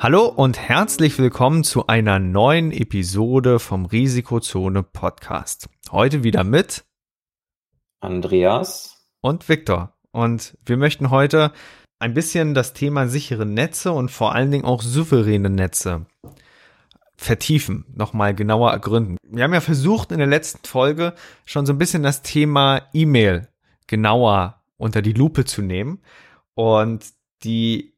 Hallo und herzlich willkommen zu einer neuen Episode vom Risikozone Podcast. Heute wieder mit Andreas und Viktor. Und wir möchten heute ein bisschen das Thema sichere Netze und vor allen Dingen auch souveräne Netze vertiefen, nochmal genauer ergründen. Wir haben ja versucht in der letzten Folge schon so ein bisschen das Thema E-Mail genauer unter die Lupe zu nehmen. Und die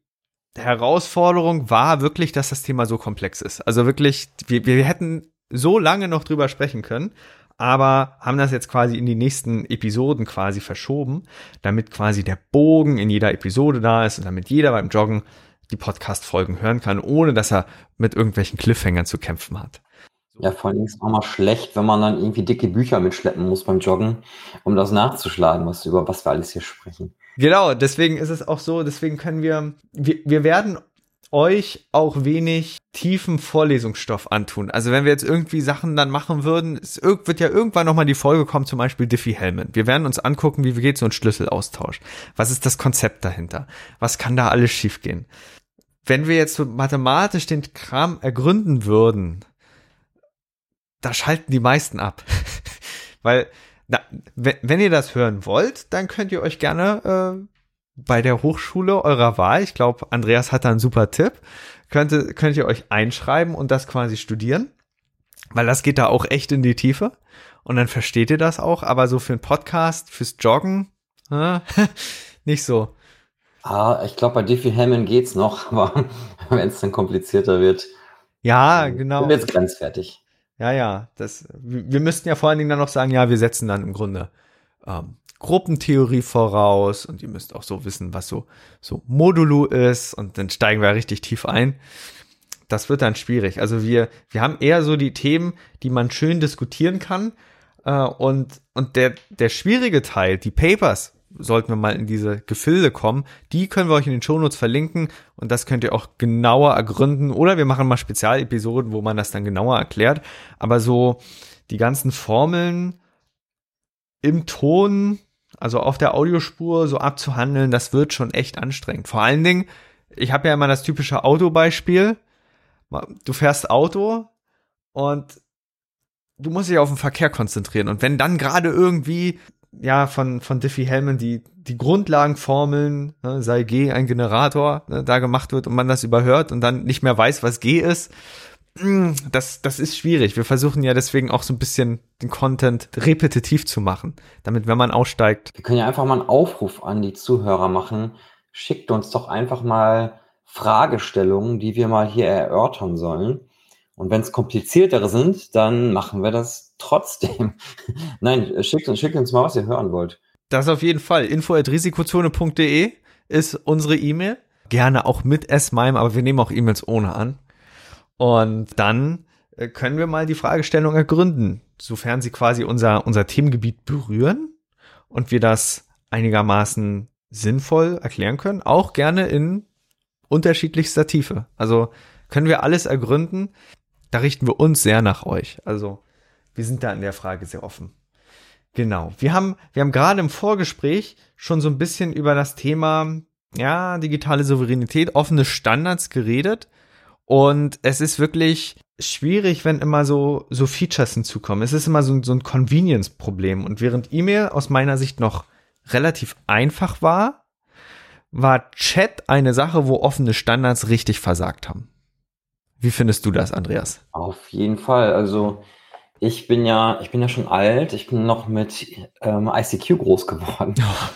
Herausforderung war wirklich, dass das Thema so komplex ist. Also wirklich, wir, wir hätten so lange noch drüber sprechen können, aber haben das jetzt quasi in die nächsten Episoden quasi verschoben, damit quasi der Bogen in jeder Episode da ist und damit jeder beim Joggen die Podcast-Folgen hören kann, ohne dass er mit irgendwelchen Cliffhangern zu kämpfen hat. Ja, vor allem ist es auch mal schlecht, wenn man dann irgendwie dicke Bücher mitschleppen muss beim Joggen, um das nachzuschlagen, was über was wir alles hier sprechen. Genau, deswegen ist es auch so, deswegen können wir, wir, wir werden euch auch wenig tiefen Vorlesungsstoff antun. Also wenn wir jetzt irgendwie Sachen dann machen würden, es wird ja irgendwann nochmal die Folge kommen, zum Beispiel Diffie-Hellman. Wir werden uns angucken, wie geht so ein Schlüsselaustausch? Was ist das Konzept dahinter? Was kann da alles schiefgehen? Wenn wir jetzt so mathematisch den Kram ergründen würden, da schalten die meisten ab. Weil, na, wenn, ihr das hören wollt, dann könnt ihr euch gerne äh, bei der Hochschule eurer Wahl, ich glaube, Andreas hat da einen super Tipp, könnt, könnt ihr euch einschreiben und das quasi studieren, weil das geht da auch echt in die Tiefe und dann versteht ihr das auch, aber so für einen Podcast, fürs Joggen, äh, nicht so. Ah, ich glaube, bei Diffie Hellman geht's noch, aber wenn es dann komplizierter wird, ja, genau. Wird grenzwertig. Ja, ja, das, wir müssten ja vor allen Dingen dann noch sagen, ja, wir setzen dann im Grunde ähm, Gruppentheorie voraus und ihr müsst auch so wissen, was so, so Modulo ist und dann steigen wir richtig tief ein. Das wird dann schwierig. Also wir, wir haben eher so die Themen, die man schön diskutieren kann. Äh, und, und der, der schwierige Teil, die Papers, sollten wir mal in diese Gefilde kommen, die können wir euch in den Shownotes verlinken und das könnt ihr auch genauer ergründen oder wir machen mal Spezialepisoden, wo man das dann genauer erklärt. Aber so die ganzen Formeln im Ton also auf der Audiospur so abzuhandeln, das wird schon echt anstrengend. Vor allen Dingen, ich habe ja immer das typische Autobeispiel. Du fährst Auto und du musst dich auf den Verkehr konzentrieren. Und wenn dann gerade irgendwie, ja, von, von Diffie Hellman die, die Grundlagenformeln, ne, sei G ein Generator, ne, da gemacht wird und man das überhört und dann nicht mehr weiß, was G ist, hm, das, das ist schwierig. Wir versuchen ja deswegen auch so ein bisschen den Content repetitiv zu machen, damit, wenn man aussteigt. Wir können ja einfach mal einen Aufruf an die Zuhörer machen. Schickt uns doch einfach mal Fragestellungen, die wir mal hier erörtern sollen. Und wenn es kompliziertere sind, dann machen wir das trotzdem. Nein, schickt uns, schickt uns mal, was ihr hören wollt. Das auf jeden Fall. info.risikozone.de ist unsere E-Mail. Gerne auch mit S-MIME, aber wir nehmen auch E-Mails ohne an. Und dann äh, können wir mal die Fragestellung ergründen, sofern sie quasi unser, unser Themengebiet berühren und wir das einigermaßen sinnvoll erklären können, auch gerne in unterschiedlichster Tiefe. Also können wir alles ergründen. Da richten wir uns sehr nach euch. Also wir sind da in der Frage sehr offen. Genau. Wir haben, wir haben gerade im Vorgespräch schon so ein bisschen über das Thema, ja, digitale Souveränität, offene Standards geredet. Und es ist wirklich schwierig, wenn immer so, so Features hinzukommen. Es ist immer so, so ein Convenience-Problem. Und während E-Mail aus meiner Sicht noch relativ einfach war, war Chat eine Sache, wo offene Standards richtig versagt haben. Wie findest du das, Andreas? Auf jeden Fall. Also Ich bin ja, ich bin ja schon alt. Ich bin noch mit ähm, ICQ groß geworden.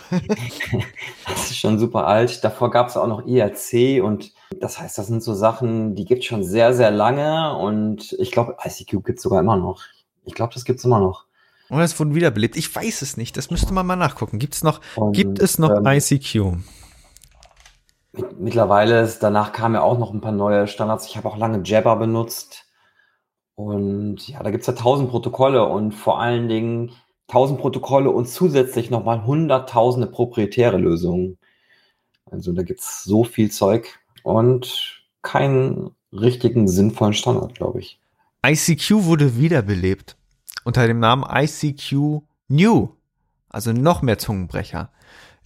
das ist schon super alt. Davor gab es auch noch IRC und das heißt, das sind so Sachen, die gibt es schon sehr, sehr lange und ich glaube, ICQ gibt es sogar immer noch. Ich glaube, das gibt es immer noch. Und es wurden wiederbelebt. Ich weiß es nicht. Das müsste man mal nachgucken. Gibt's noch, und, gibt es noch ähm, ICQ? Mittlerweile, ist, danach kamen ja auch noch ein paar neue Standards. Ich habe auch lange Jabber benutzt. Und ja, da gibt's ja tausend Protokolle und vor allen Dingen tausend Protokolle und zusätzlich nochmal hunderttausende proprietäre Lösungen. Also da gibt's so viel Zeug und keinen richtigen sinnvollen Standard, glaube ich. ICQ wurde wiederbelebt unter dem Namen ICQ New, also noch mehr Zungenbrecher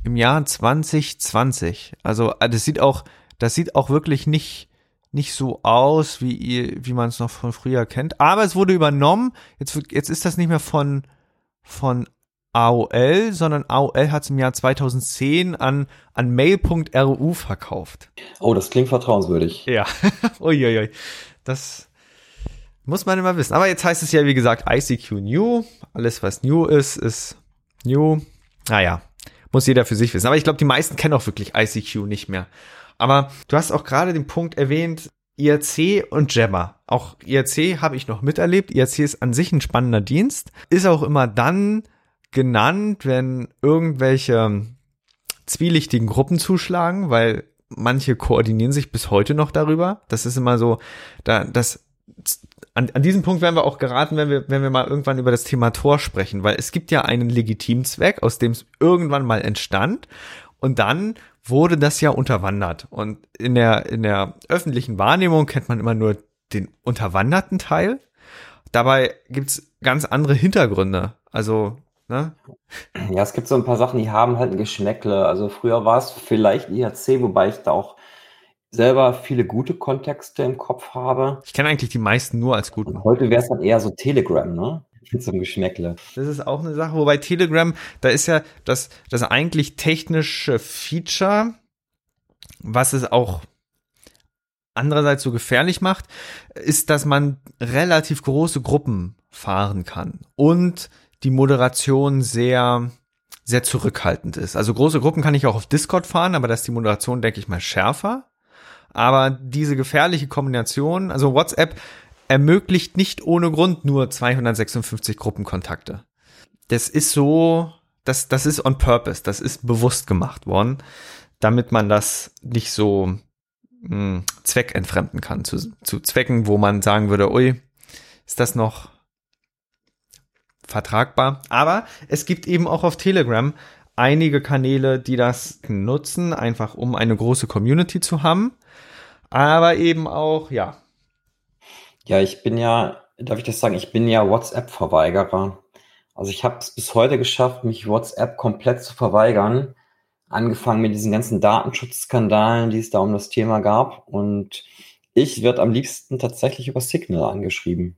im Jahr 2020. Also äh, das sieht auch, das sieht auch wirklich nicht nicht so aus, wie ihr, wie man es noch von früher kennt. Aber es wurde übernommen. Jetzt, jetzt ist das nicht mehr von, von AOL, sondern AOL hat es im Jahr 2010 an, an mail.ru verkauft. Oh, das klingt vertrauenswürdig. Ja. Uiuiui. Das muss man immer wissen. Aber jetzt heißt es ja, wie gesagt, ICQ New. Alles, was new ist, ist new. Naja, muss jeder für sich wissen. Aber ich glaube, die meisten kennen auch wirklich ICQ nicht mehr. Aber du hast auch gerade den Punkt erwähnt, IRC und Jabber. Auch IRC habe ich noch miterlebt. IRC ist an sich ein spannender Dienst. Ist auch immer dann genannt, wenn irgendwelche zwielichtigen Gruppen zuschlagen, weil manche koordinieren sich bis heute noch darüber. Das ist immer so, da, das, an, an diesem Punkt werden wir auch geraten, wenn wir, wenn wir mal irgendwann über das Thema Tor sprechen, weil es gibt ja einen legitimen Zweck, aus dem es irgendwann mal entstand. Und dann wurde das ja unterwandert. Und in der, in der öffentlichen Wahrnehmung kennt man immer nur den unterwanderten Teil. Dabei gibt's ganz andere Hintergründe. Also, ne? Ja, es gibt so ein paar Sachen, die haben halt ein Geschmäckle. Also früher war es vielleicht IHC, wobei ich da auch selber viele gute Kontexte im Kopf habe. Ich kenne eigentlich die meisten nur als guten. Und heute wäre es dann eher so Telegram, ne? Einem Geschmäckle. Das ist auch eine Sache, wobei Telegram, da ist ja das, das eigentlich technische Feature, was es auch andererseits so gefährlich macht, ist, dass man relativ große Gruppen fahren kann und die Moderation sehr sehr zurückhaltend ist. Also große Gruppen kann ich auch auf Discord fahren, aber da ist die Moderation, denke ich mal, schärfer. Aber diese gefährliche Kombination, also WhatsApp ermöglicht nicht ohne Grund nur 256 Gruppenkontakte. Das ist so, das, das ist on purpose, das ist bewusst gemacht worden, damit man das nicht so mh, hm, zweckentfremden kann, zu, zu Zwecken, wo man sagen würde, ui, ist das noch vertragbar? Aber es gibt eben auch auf Telegram einige Kanäle, die das nutzen, einfach um eine große Community zu haben. Aber eben auch, ja, ja, ich bin ja, darf ich das sagen, ich bin ja WhatsApp-Verweigerer. Also ich habe es bis heute geschafft, mich WhatsApp komplett zu verweigern. Angefangen mit diesen ganzen Datenschutzskandalen, die es da um das Thema gab. Und ich werde am liebsten tatsächlich über Signal angeschrieben.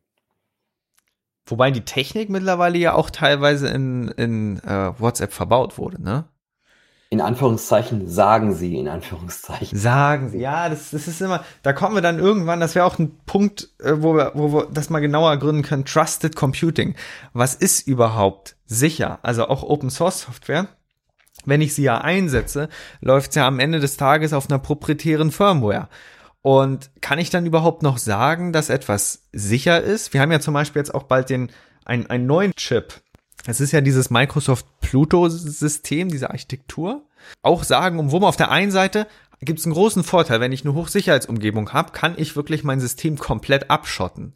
Wobei die Technik mittlerweile ja auch teilweise in, in äh, WhatsApp verbaut wurde, ne? In Anführungszeichen sagen sie, in Anführungszeichen. Sagen sie, ja, das, das ist immer, da kommen wir dann irgendwann, das wäre auch ein Punkt, äh, wo wir, wo wir das mal genauer gründen können, Trusted Computing. Was ist überhaupt sicher? Also auch Open Source Software. Wenn ich sie ja einsetze, läuft sie ja am Ende des Tages auf einer proprietären Firmware. Und kann ich dann überhaupt noch sagen, dass etwas sicher ist? Wir haben ja zum Beispiel jetzt auch bald den, einen, einen neuen Chip, es ist ja dieses Microsoft Pluto-System, diese Architektur. Auch sagen, um wo man auf der einen Seite gibt es einen großen Vorteil, wenn ich eine Hochsicherheitsumgebung habe, kann ich wirklich mein System komplett abschotten.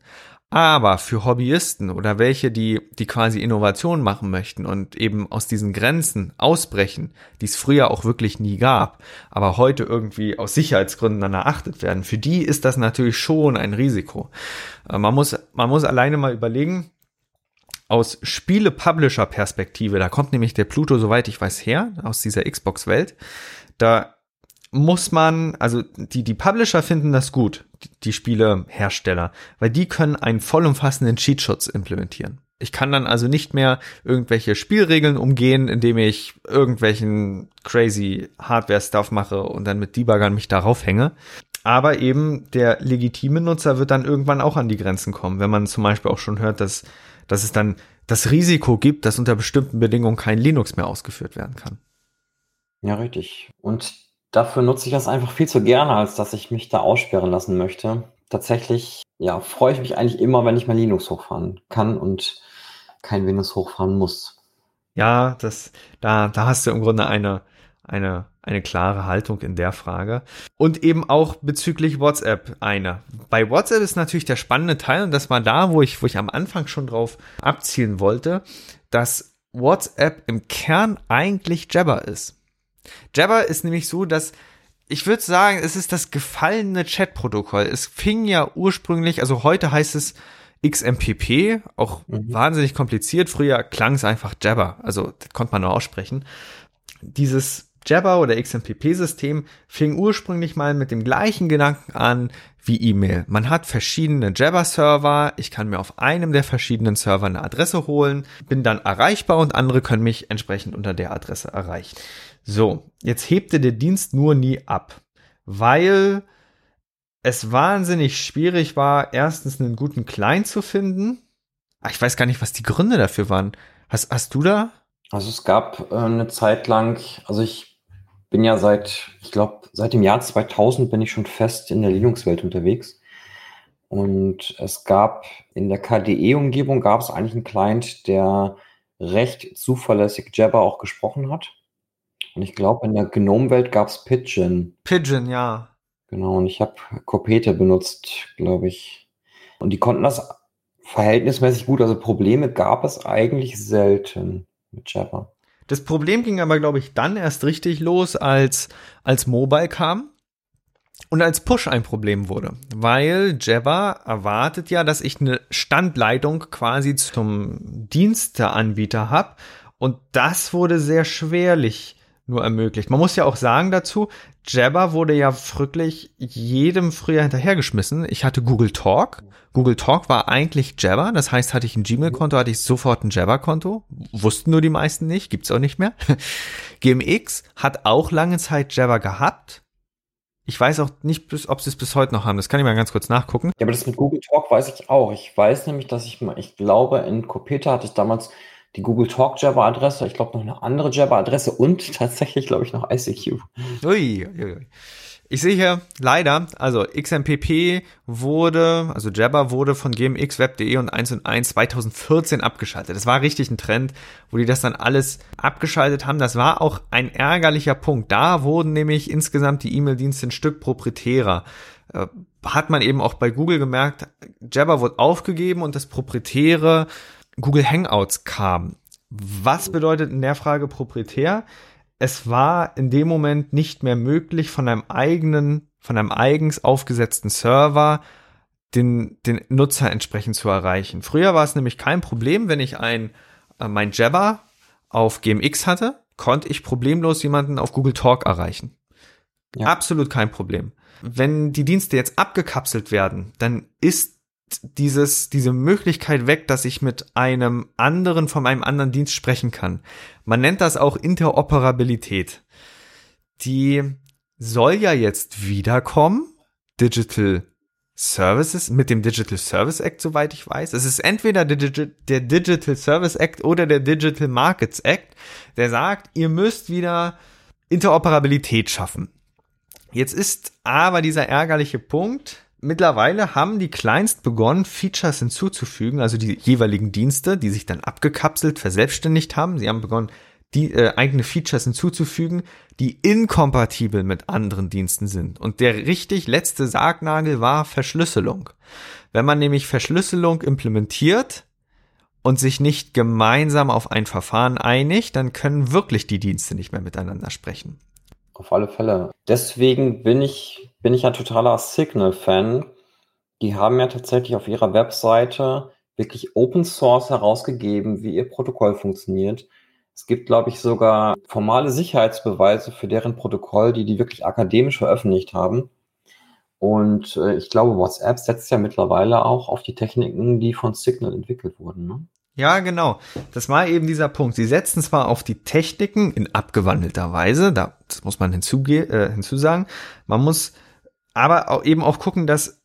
Aber für Hobbyisten oder welche, die, die quasi Innovation machen möchten und eben aus diesen Grenzen ausbrechen, die es früher auch wirklich nie gab, aber heute irgendwie aus Sicherheitsgründen dann erachtet werden, für die ist das natürlich schon ein Risiko. Äh, man muss, man muss alleine mal überlegen, aus Spiele-Publisher-Perspektive, da kommt nämlich der Pluto, soweit ich weiß, her, aus dieser Xbox-Welt, da muss man, also die, die Publisher finden das gut, die, die Spielehersteller, weil die können einen vollumfassenden Cheatschutz implementieren. Ich kann dann also nicht mehr irgendwelche Spielregeln umgehen, indem ich irgendwelchen crazy Hardware-Stuff mache und dann mit Debuggern mich darauf hänge. Aber eben der legitime Nutzer wird dann irgendwann auch an die Grenzen kommen, wenn man zum Beispiel auch schon hört, dass, dass es dann das Risiko gibt, dass unter bestimmten Bedingungen kein Linux mehr ausgeführt werden kann. Ja, richtig. Und dafür nutze ich das einfach viel zu gerne, als dass ich mich da aussperren lassen möchte. Tatsächlich, ja, freue ich mich eigentlich immer, wenn ich mal Linux hochfahren kann und kein Windows hochfahren muss. Ja, das, da, da hast du im Grunde eine, eine, eine klare Haltung in der Frage. Und eben auch bezüglich WhatsApp eine. Bei WhatsApp ist natürlich der spannende Teil, und das war da, wo ich, wo ich am Anfang schon drauf abzielen wollte, dass WhatsApp im Kern eigentlich Jabber ist. Jabber ist nämlich so, dass ich würde sagen, es ist das gefallene Chat-Protokoll. Es fing ja ursprünglich, also heute heißt es XMPP, auch mhm. wahnsinnig kompliziert. Früher klang es einfach Jabber, also das konnte man nur aussprechen. Dieses Jabber oder XMPP-System fing ursprünglich mal mit dem gleichen Gedanken an wie E-Mail. Man hat verschiedene Jabber-Server, ich kann mir auf einem der verschiedenen Server eine Adresse holen, bin dann erreichbar und andere können mich entsprechend unter der Adresse erreichen. So, jetzt hebte der Dienst nur nie ab, weil es wahnsinnig schwierig war, erstens einen guten Client zu finden. Ah, ich weiß gar nicht, was die Gründe dafür waren. Hast, hast du da? Also es gab äh, eine Zeit lang, also ich bin ja seit, ich glaube, seit dem Jahr 2000 bin ich schon fest in der Linux-Welt unterwegs. Und es gab in der KDE-Umgebung gab es eigentlich einen Client, der recht zuverlässig Jabber auch gesprochen hat. Und ich glaube, in der Gnome-Welt gab es Pigeon. Pigeon, ja. Genau, und ich habe Copete benutzt, glaube ich. Und die konnten das verhältnismäßig gut. Also Probleme gab es eigentlich selten mit Jabber. Das Problem ging aber, glaube ich, dann erst richtig los, als, als Mobile kam und als Push ein Problem wurde, weil Jabber erwartet ja, dass ich eine Standleitung quasi zum Diensteanbieter habe und das wurde sehr schwerlich nur ermöglicht. Man muss ja auch sagen dazu, Jabber wurde ja wirklich jedem früher hinterhergeschmissen. Ich hatte Google Talk. Google Talk war eigentlich Jabber. Das heißt, hatte ich ein Gmail-Konto, hatte ich sofort ein Jabber-Konto. Wussten nur die meisten nicht. Gibt's auch nicht mehr. GMX hat auch lange Zeit Jabber gehabt. Ich weiß auch nicht, ob sie es bis heute noch haben. Das kann ich mal ganz kurz nachgucken. Ja, aber das mit Google Talk weiß ich auch. Ich weiß nämlich, dass ich mal, ich glaube, in Copeta hatte ich damals die Google Talk Jabber Adresse, ich glaube noch eine andere Jabber Adresse und tatsächlich glaube ich noch ICQ. Ui, ui, ui. Ich sehe hier leider, also XMPP wurde, also Jabber wurde von gmxweb.de und 1 und 1 2014 abgeschaltet. Das war richtig ein Trend, wo die das dann alles abgeschaltet haben. Das war auch ein ärgerlicher Punkt. Da wurden nämlich insgesamt die E-Mail-Dienste ein Stück proprietärer. Äh, hat man eben auch bei Google gemerkt, Jabber wurde aufgegeben und das Proprietäre Google Hangouts kam. Was bedeutet in der Frage proprietär? Es war in dem Moment nicht mehr möglich, von einem eigenen, von einem eigens aufgesetzten Server den, den Nutzer entsprechend zu erreichen. Früher war es nämlich kein Problem, wenn ich ein, äh, mein Jabber auf GMX hatte, konnte ich problemlos jemanden auf Google Talk erreichen. Ja. Absolut kein Problem. Wenn die Dienste jetzt abgekapselt werden, dann ist dieses, diese Möglichkeit weg, dass ich mit einem anderen von einem anderen Dienst sprechen kann. Man nennt das auch Interoperabilität. Die soll ja jetzt wiederkommen. Digital Services mit dem Digital Service Act, soweit ich weiß. Es ist entweder der, der Digital Service Act oder der Digital Markets Act, der sagt, ihr müsst wieder Interoperabilität schaffen. Jetzt ist aber dieser ärgerliche Punkt, Mittlerweile haben die Clients begonnen, Features hinzuzufügen, also die jeweiligen Dienste, die sich dann abgekapselt, verselbstständigt haben. Sie haben begonnen, die äh, eigene Features hinzuzufügen, die inkompatibel mit anderen Diensten sind. Und der richtig letzte Sargnagel war Verschlüsselung. Wenn man nämlich Verschlüsselung implementiert und sich nicht gemeinsam auf ein Verfahren einigt, dann können wirklich die Dienste nicht mehr miteinander sprechen. Auf alle Fälle. Deswegen bin ich, bin ich ein totaler Signal-Fan. Die haben ja tatsächlich auf ihrer Webseite wirklich Open Source herausgegeben, wie ihr Protokoll funktioniert. Es gibt, glaube ich, sogar formale Sicherheitsbeweise für deren Protokoll, die die wirklich akademisch veröffentlicht haben. Und äh, ich glaube, WhatsApp setzt ja mittlerweile auch auf die Techniken, die von Signal entwickelt wurden. Ne? Ja, genau. Das war eben dieser Punkt. Sie setzen zwar auf die Techniken in abgewandelter Weise, da, das muss man hinzuge äh, hinzusagen. Man muss aber auch eben auch gucken, dass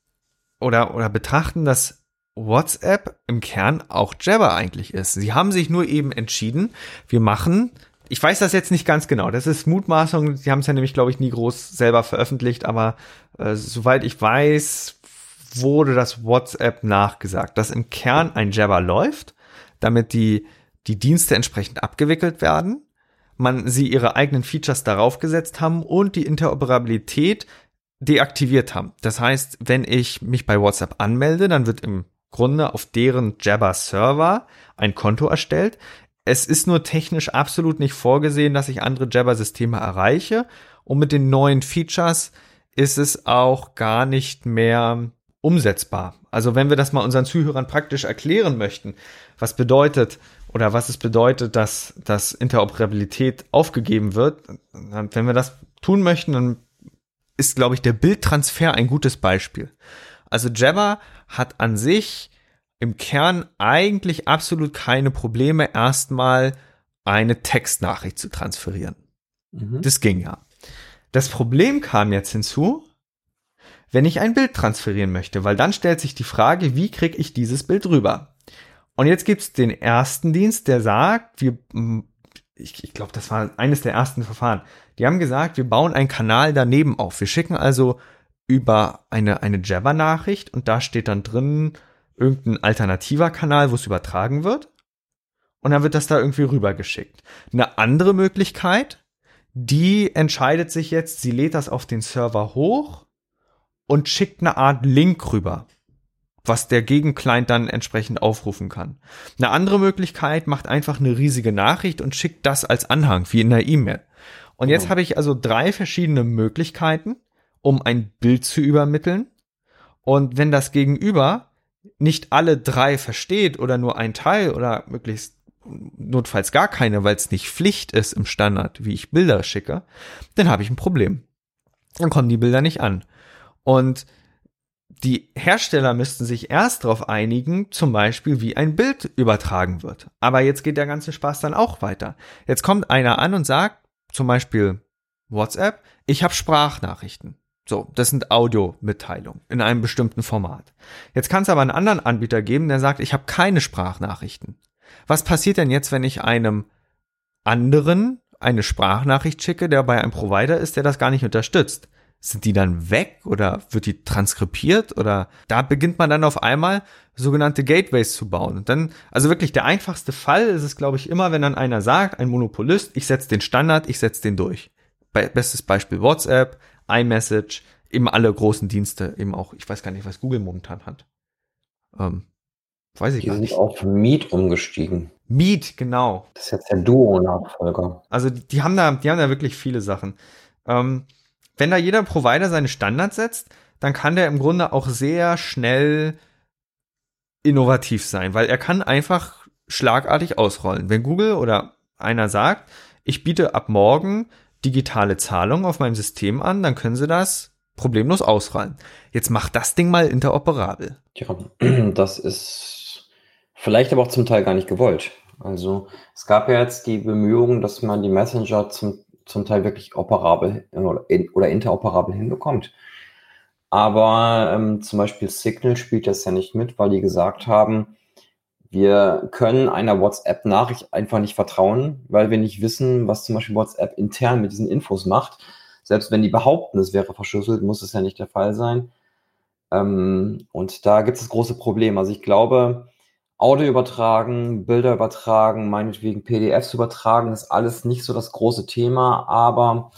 oder, oder betrachten, dass WhatsApp im Kern auch Jabber eigentlich ist. Sie haben sich nur eben entschieden, wir machen, ich weiß das jetzt nicht ganz genau, das ist Mutmaßung, sie haben es ja nämlich, glaube ich, nie groß selber veröffentlicht, aber äh, soweit ich weiß, wurde das WhatsApp nachgesagt, dass im Kern ein Jabber läuft, damit die, die Dienste entsprechend abgewickelt werden, man sie ihre eigenen Features darauf gesetzt haben und die Interoperabilität deaktiviert haben. Das heißt, wenn ich mich bei WhatsApp anmelde, dann wird im Grunde auf deren Jabber Server ein Konto erstellt. Es ist nur technisch absolut nicht vorgesehen, dass ich andere Jabber Systeme erreiche. Und mit den neuen Features ist es auch gar nicht mehr umsetzbar. Also wenn wir das mal unseren Zuhörern praktisch erklären möchten, was bedeutet oder was es bedeutet, dass, dass Interoperabilität aufgegeben wird, wenn wir das tun möchten, dann ist, glaube ich, der Bildtransfer ein gutes Beispiel. Also Jabber hat an sich im Kern eigentlich absolut keine Probleme, erstmal eine Textnachricht zu transferieren. Mhm. Das ging ja. Das Problem kam jetzt hinzu, wenn ich ein Bild transferieren möchte, weil dann stellt sich die Frage, wie kriege ich dieses Bild rüber? Und jetzt gibt's den ersten Dienst, der sagt, wir, ich, ich glaube, das war eines der ersten Verfahren. Die haben gesagt, wir bauen einen Kanal daneben auf. Wir schicken also über eine, eine Java-Nachricht und da steht dann drin irgendein alternativer Kanal, wo es übertragen wird. Und dann wird das da irgendwie rübergeschickt. Eine andere Möglichkeit, die entscheidet sich jetzt, sie lädt das auf den Server hoch und schickt eine Art Link rüber, was der Gegenclient dann entsprechend aufrufen kann. Eine andere Möglichkeit macht einfach eine riesige Nachricht und schickt das als Anhang, wie in einer E-Mail. Und jetzt mhm. habe ich also drei verschiedene Möglichkeiten, um ein Bild zu übermitteln. Und wenn das Gegenüber nicht alle drei versteht oder nur ein Teil oder möglichst notfalls gar keine, weil es nicht Pflicht ist im Standard, wie ich Bilder schicke, dann habe ich ein Problem. Dann kommen die Bilder nicht an. Und die Hersteller müssten sich erst darauf einigen, zum Beispiel, wie ein Bild übertragen wird. Aber jetzt geht der ganze Spaß dann auch weiter. Jetzt kommt einer an und sagt, zum Beispiel WhatsApp, ich habe Sprachnachrichten. So, das sind Audiomitteilungen in einem bestimmten Format. Jetzt kann es aber einen anderen Anbieter geben, der sagt, ich habe keine Sprachnachrichten. Was passiert denn jetzt, wenn ich einem anderen eine Sprachnachricht schicke, der bei einem Provider ist, der das gar nicht unterstützt? Sind die dann weg oder wird die transkribiert oder da beginnt man dann auf einmal sogenannte Gateways zu bauen. Und dann, also wirklich der einfachste Fall ist es, glaube ich, immer, wenn dann einer sagt, ein Monopolist, ich setze den Standard, ich setze den durch. Bestes Beispiel WhatsApp, iMessage, eben alle großen Dienste, eben auch, ich weiß gar nicht, was Google momentan hat. Ähm, weiß ich die gar nicht. Die sind auf Meet umgestiegen. Meet, genau. Das ist jetzt der Duo-Nachfolger. Also die haben da, die haben da wirklich viele Sachen. Ähm, wenn da jeder Provider seine Standards setzt, dann kann der im Grunde auch sehr schnell innovativ sein, weil er kann einfach schlagartig ausrollen. Wenn Google oder einer sagt, ich biete ab morgen digitale Zahlung auf meinem System an, dann können sie das problemlos ausrollen. Jetzt macht das Ding mal interoperabel. Ja, das ist vielleicht aber auch zum Teil gar nicht gewollt. Also es gab ja jetzt die Bemühungen, dass man die Messenger zum, zum Teil wirklich operabel oder, interoperabel hinbekommt. Aber ähm, zum Beispiel Signal spielt das ja nicht mit, weil die gesagt haben, wir können einer WhatsApp-Nachricht einfach nicht vertrauen, weil wir nicht wissen, was zum Beispiel WhatsApp intern mit diesen Infos macht. Selbst wenn die behaupten, es wäre verschlüsselt, muss es ja nicht der Fall sein. Ähm, und da gibt es große Problem. Also ich glaube, Audio übertragen, Bilder übertragen, meinetwegen PDFs übertragen, ist alles nicht so das große Thema, aber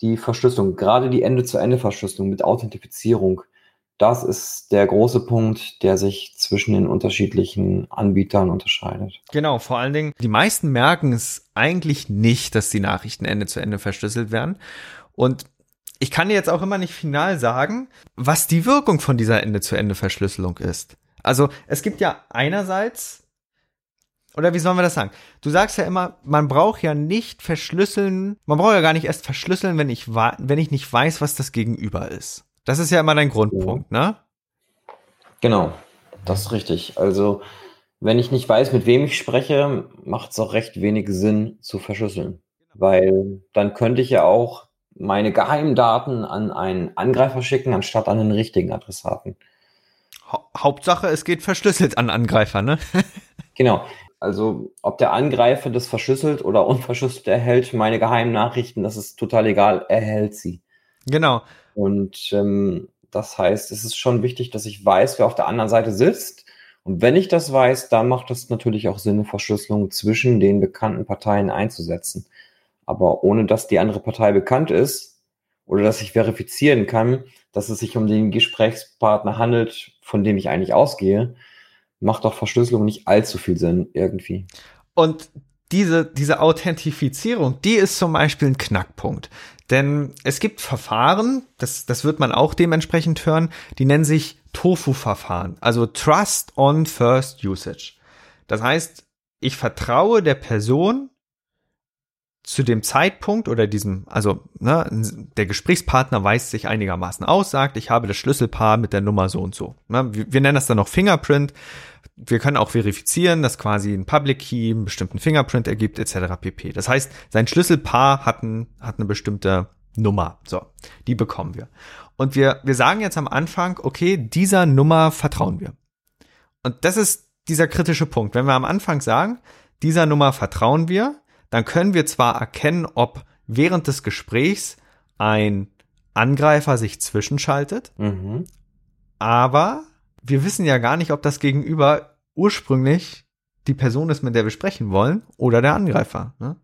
die Verschlüsselung, gerade die Ende-zu-Ende-Verschlüsselung mit Authentifizierung, das ist der große Punkt, der sich zwischen den unterschiedlichen Anbietern unterscheidet. Genau, vor allen Dingen, die meisten merken es eigentlich nicht, dass die Nachrichten Ende zu Ende verschlüsselt werden. Und ich kann dir jetzt auch immer nicht final sagen, was die Wirkung von dieser Ende zu Ende Verschlüsselung ist. Also es gibt ja einerseits, oder wie sollen wir das sagen? Du sagst ja immer, man braucht ja nicht verschlüsseln, man braucht ja gar nicht erst verschlüsseln, wenn ich, wenn ich nicht weiß, was das Gegenüber ist. Das ist ja immer dein Grundpunkt, ne? Genau, das ist richtig. Also, wenn ich nicht weiß, mit wem ich spreche, macht es auch recht wenig Sinn zu verschlüsseln. Weil dann könnte ich ja auch meine Geheimdaten an einen Angreifer schicken, anstatt an den richtigen Adressaten. Hauptsache, es geht verschlüsselt an Angreifer, ne? genau. Also, ob der Angreifer das verschlüsselt oder unverschlüsselt erhält, meine geheimen Nachrichten, das ist total egal, er erhält sie. Genau. Und ähm, das heißt, es ist schon wichtig, dass ich weiß, wer auf der anderen Seite sitzt. Und wenn ich das weiß, dann macht es natürlich auch Sinn, Verschlüsselung zwischen den bekannten Parteien einzusetzen. Aber ohne dass die andere Partei bekannt ist oder dass ich verifizieren kann, dass es sich um den Gesprächspartner handelt, von dem ich eigentlich ausgehe, macht doch Verschlüsselung nicht allzu viel Sinn irgendwie. Und diese, diese Authentifizierung, die ist zum Beispiel ein Knackpunkt. Denn es gibt Verfahren, das, das wird man auch dementsprechend hören, die nennen sich Tofu-Verfahren, also Trust on First Usage. Das heißt, ich vertraue der Person zu dem Zeitpunkt oder diesem, also ne, der Gesprächspartner weist sich einigermaßen aus, sagt, ich habe das Schlüsselpaar mit der Nummer so und so. Ne, wir, nennen das dann noch Fingerprint. Wir können auch verifizieren, dass quasi ein Public Key einen bestimmten Fingerprint ergibt, etc. pp. Das heißt, sein Schlüsselpaar hat, ein, hat eine bestimmte Nummer. So, die bekommen wir. Und wir, wir sagen jetzt am Anfang, okay, dieser Nummer vertrauen wir. Und das ist dieser kritische Punkt. Wenn wir am Anfang sagen, dieser Nummer vertrauen wir, dann können wir zwar erkennen, ob während des Gesprächs ein Angreifer sich zwischenschaltet, mhm. aber wir wissen ja gar nicht, ob das Gegenüber ursprünglich die Person ist, mit der wir sprechen wollen, oder der Angreifer. Ne?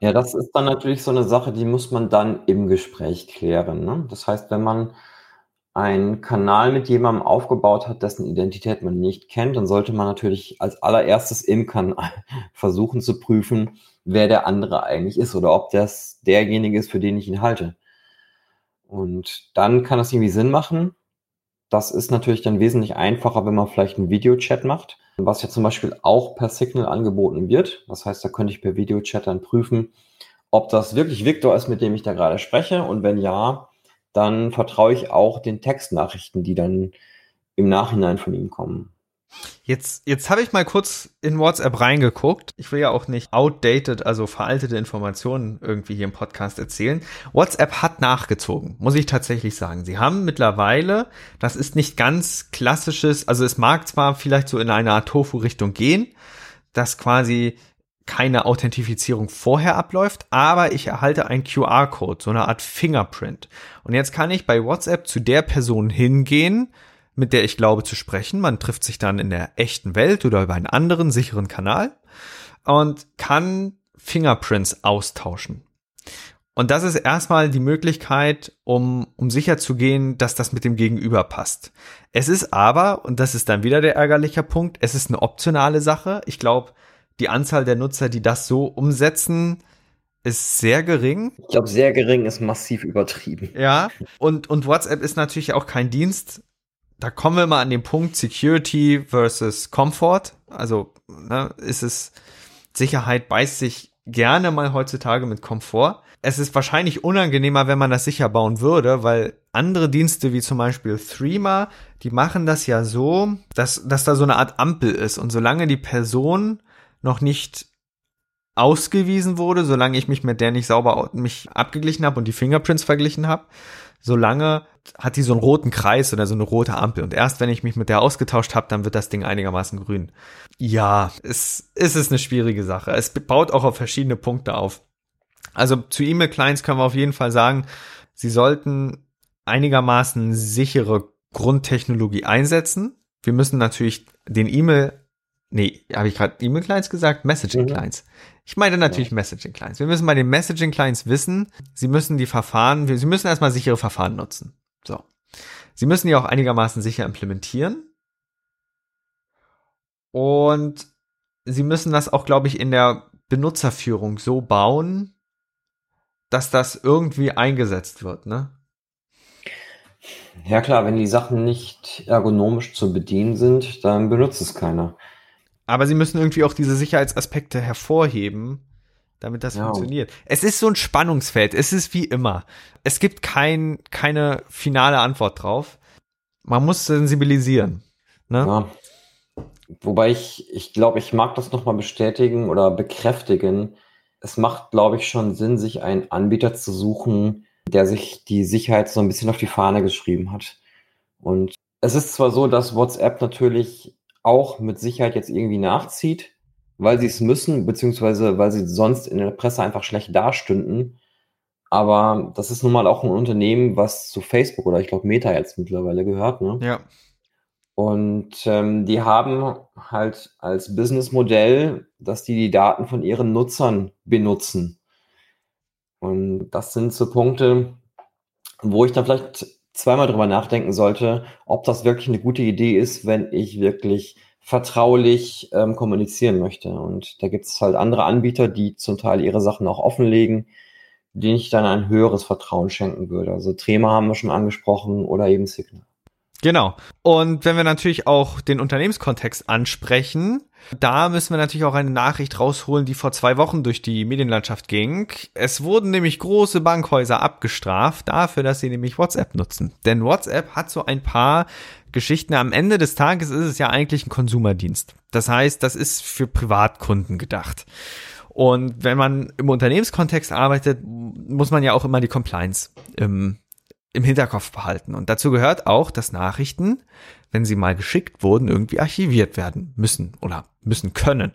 Ja, das ist dann natürlich so eine Sache, die muss man dann im Gespräch klären. Ne? Das heißt, wenn man einen Kanal mit jemandem aufgebaut hat, dessen Identität man nicht kennt, dann sollte man natürlich als allererstes im Kanal versuchen zu prüfen, wer der andere eigentlich ist oder ob das derjenige ist, für den ich ihn halte. Und dann kann das irgendwie Sinn machen. Das ist natürlich dann wesentlich einfacher, wenn man vielleicht einen Videochat macht, was ja zum Beispiel auch per Signal angeboten wird. Das heißt, da könnte ich per Videochat dann prüfen, ob das wirklich Victor ist, mit dem ich da gerade spreche. Und wenn ja, dann vertraue ich auch den Textnachrichten, die dann im Nachhinein von ihm kommen. Jetzt, jetzt habe ich mal kurz in WhatsApp reingeguckt. Ich will ja auch nicht outdated, also veraltete Informationen irgendwie hier im Podcast erzählen. WhatsApp hat nachgezogen, muss ich tatsächlich sagen. Sie haben mittlerweile, das ist nicht ganz klassisches, also es mag zwar vielleicht so in eine Art Tofu-Richtung gehen, dass quasi keine Authentifizierung vorher abläuft, aber ich erhalte einen QR-Code, so eine Art Fingerprint. Und jetzt kann ich bei WhatsApp zu der Person hingehen, mit der ich glaube zu sprechen. Man trifft sich dann in der echten Welt oder über einen anderen sicheren Kanal und kann Fingerprints austauschen. Und das ist erstmal die Möglichkeit, um, um sicher zu gehen, dass das mit dem Gegenüber passt. Es ist aber, und das ist dann wieder der ärgerliche Punkt, es ist eine optionale Sache. Ich glaube, die Anzahl der Nutzer, die das so umsetzen, ist sehr gering. Ich glaube, sehr gering ist massiv übertrieben. Ja, und, und WhatsApp ist natürlich auch kein Dienst. Da kommen wir mal an den Punkt Security versus Comfort. Also ne, ist es, Sicherheit beißt sich gerne mal heutzutage mit Komfort. Es ist wahrscheinlich unangenehmer, wenn man das sicher bauen würde, weil andere Dienste wie zum Beispiel Threema, die machen das ja so, dass, dass da so eine Art Ampel ist. Und solange die Person noch nicht ausgewiesen wurde, solange ich mich mit der nicht sauber mich abgeglichen habe und die Fingerprints verglichen habe, solange hat die so einen roten Kreis oder so eine rote Ampel. Und erst wenn ich mich mit der ausgetauscht habe, dann wird das Ding einigermaßen grün. Ja, es, es ist eine schwierige Sache. Es baut auch auf verschiedene Punkte auf. Also zu E-Mail-Clients können wir auf jeden Fall sagen, sie sollten einigermaßen sichere Grundtechnologie einsetzen. Wir müssen natürlich den E-Mail Nee, habe ich gerade E-Mail-Clients gesagt? Messaging-Clients. Mhm. Ich meine natürlich ja. Messaging-Clients. Wir müssen bei den Messaging-Clients wissen, sie müssen die Verfahren, sie müssen erstmal sichere Verfahren nutzen. So. Sie müssen die auch einigermaßen sicher implementieren. Und sie müssen das auch, glaube ich, in der Benutzerführung so bauen, dass das irgendwie eingesetzt wird, ne? Ja klar, wenn die Sachen nicht ergonomisch zu bedienen sind, dann benutzt es keiner. Aber sie müssen irgendwie auch diese Sicherheitsaspekte hervorheben, damit das ja. funktioniert. Es ist so ein Spannungsfeld. Es ist wie immer. Es gibt kein, keine finale Antwort drauf. Man muss sensibilisieren. Ne? Ja. Wobei ich, ich glaube, ich mag das nochmal bestätigen oder bekräftigen. es macht, glaube ich, schon Sinn, sich einen Anbieter zu suchen, der sich die Sicherheit so ein bisschen auf die Fahne geschrieben hat. Und es ist zwar so, dass WhatsApp natürlich auch mit Sicherheit jetzt irgendwie nachzieht, weil sie es müssen, beziehungsweise weil sie sonst in der Presse einfach schlecht dastünden. Aber das ist nun mal auch ein Unternehmen, was zu Facebook oder ich glaube Meta jetzt mittlerweile gehört. Ne? Ja. Und ähm, die haben halt als Businessmodell, dass die die Daten von ihren Nutzern benutzen. Und das sind so Punkte, wo ich dann vielleicht zweimal drüber nachdenken sollte, ob das wirklich eine gute Idee ist, wenn ich wirklich vertraulich ähm, kommunizieren möchte. Und da gibt es halt andere Anbieter, die zum Teil ihre Sachen auch offenlegen, denen ich dann ein höheres Vertrauen schenken würde. Also Trema haben wir schon angesprochen oder eben Signal. Genau. Und wenn wir natürlich auch den Unternehmenskontext ansprechen, da müssen wir natürlich auch eine Nachricht rausholen, die vor zwei Wochen durch die Medienlandschaft ging. Es wurden nämlich große Bankhäuser abgestraft dafür, dass sie nämlich WhatsApp nutzen. Denn WhatsApp hat so ein paar Geschichten. Am Ende des Tages ist es ja eigentlich ein Konsumerdienst. Das heißt, das ist für Privatkunden gedacht. Und wenn man im Unternehmenskontext arbeitet, muss man ja auch immer die Compliance im im Hinterkopf behalten. Und dazu gehört auch, dass Nachrichten, wenn sie mal geschickt wurden, irgendwie archiviert werden müssen oder müssen können.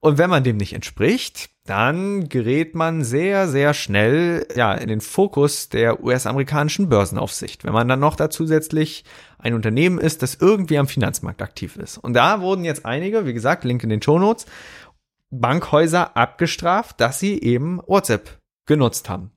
Und wenn man dem nicht entspricht, dann gerät man sehr, sehr schnell ja, in den Fokus der US-amerikanischen Börsenaufsicht, wenn man dann noch da zusätzlich ein Unternehmen ist, das irgendwie am Finanzmarkt aktiv ist. Und da wurden jetzt einige, wie gesagt, Link in den Show Notes, Bankhäuser abgestraft, dass sie eben WhatsApp genutzt haben.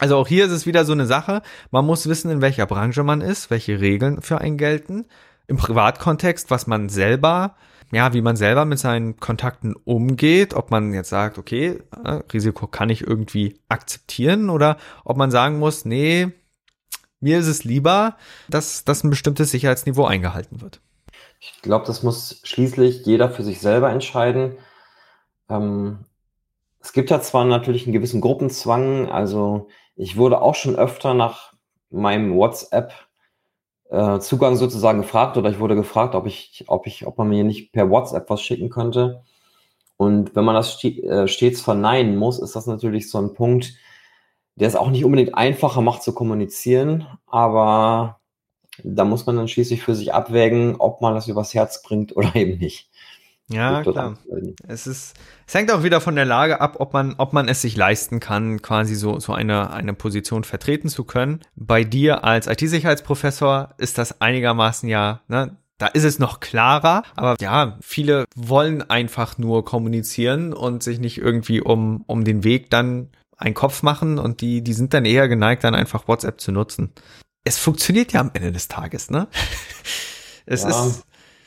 Also auch hier ist es wieder so eine Sache. Man muss wissen, in welcher Branche man ist, welche Regeln für einen gelten. Im Privatkontext, was man selber, ja, wie man selber mit seinen Kontakten umgeht, ob man jetzt sagt, okay, äh, Risiko kann ich irgendwie akzeptieren oder ob man sagen muss, nee, mir ist es lieber, dass, dass ein bestimmtes Sicherheitsniveau eingehalten wird. Ich glaube, das muss schließlich jeder für sich selber entscheiden. Ähm, es gibt ja zwar natürlich einen gewissen Gruppenzwang, also ich wurde auch schon öfter nach meinem WhatsApp äh, Zugang sozusagen gefragt oder ich wurde gefragt, ob ich, ob ich, ob man mir nicht per WhatsApp was schicken könnte. Und wenn man das äh, stets verneinen muss, ist das natürlich so ein Punkt, der es auch nicht unbedingt einfacher macht zu kommunizieren, aber da muss man dann schließlich für sich abwägen, ob man das übers Herz bringt oder eben nicht. Ja, klar. Es ist, es hängt auch wieder von der Lage ab, ob man, ob man es sich leisten kann, quasi so, so eine, eine Position vertreten zu können. Bei dir als IT-Sicherheitsprofessor ist das einigermaßen ja, ne, da ist es noch klarer, aber ja, viele wollen einfach nur kommunizieren und sich nicht irgendwie um, um den Weg dann einen Kopf machen und die, die sind dann eher geneigt, dann einfach WhatsApp zu nutzen. Es funktioniert ja am Ende des Tages, ne? Es ja. ist,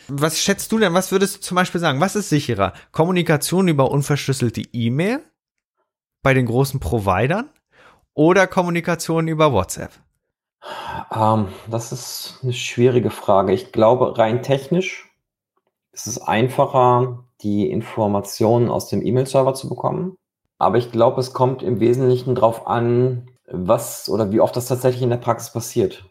was schätzt du denn? Was würdest du zum Beispiel sagen? Was ist sicherer? Kommunikation über unverschlüsselte E-Mail bei den großen Providern oder Kommunikation über WhatsApp? Um, ähm, das ist eine schwierige Frage. Ich glaube, rein technisch ist es einfacher, die Informationen aus dem E-Mail-Server zu bekommen. Aber ich glaube, es kommt im Wesentlichen darauf an, was oder wie oft das tatsächlich in der Praxis passiert.